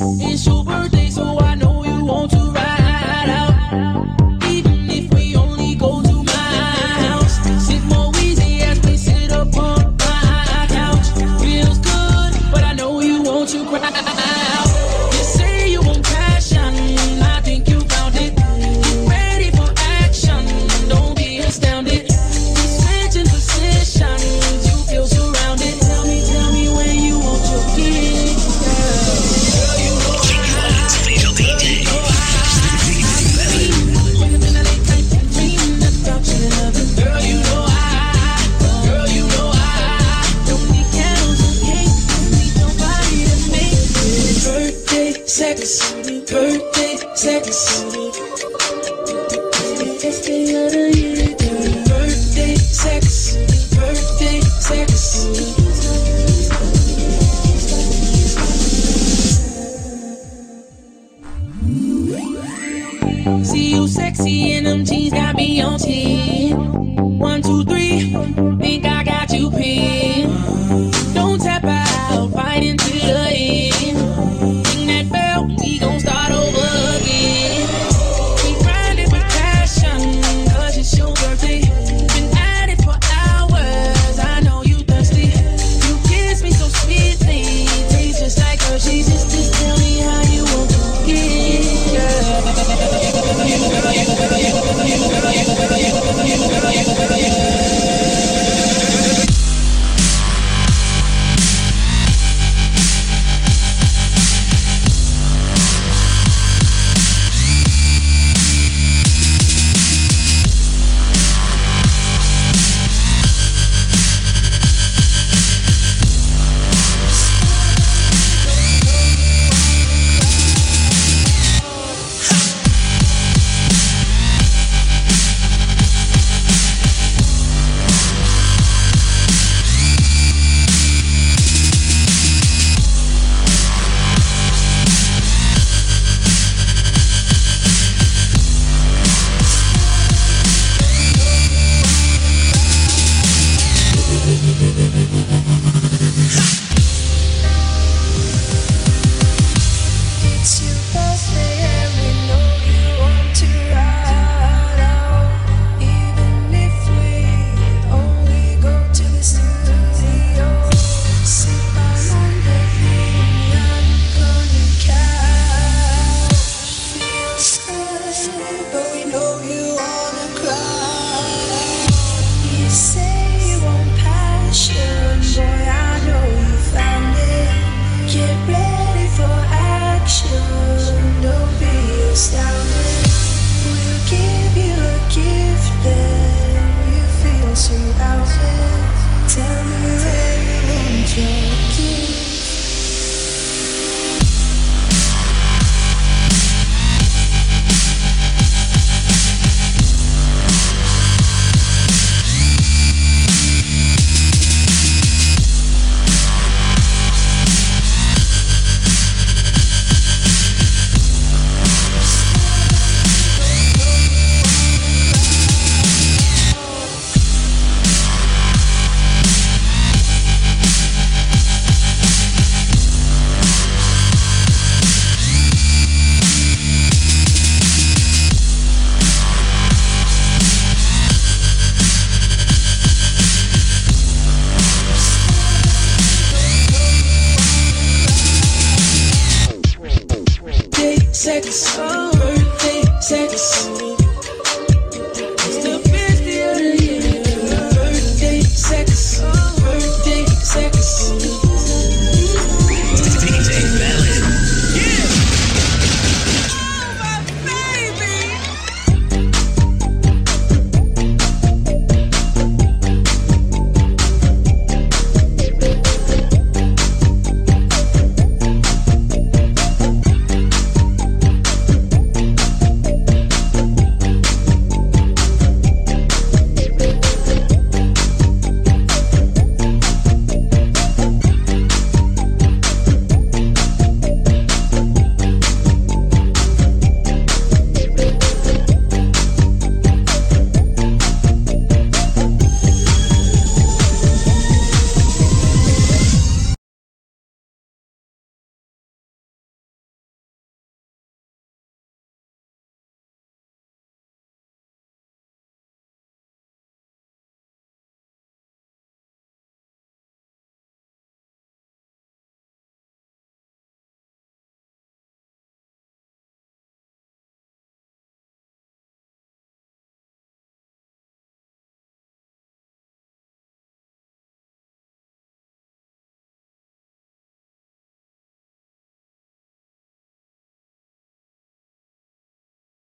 It's your birthday, so I know you want to birthday sex. Este ara. Birthday sex. Birthday sex. See you sexy in them jeans, got me on ten. One, two, three, think I got you pinned. so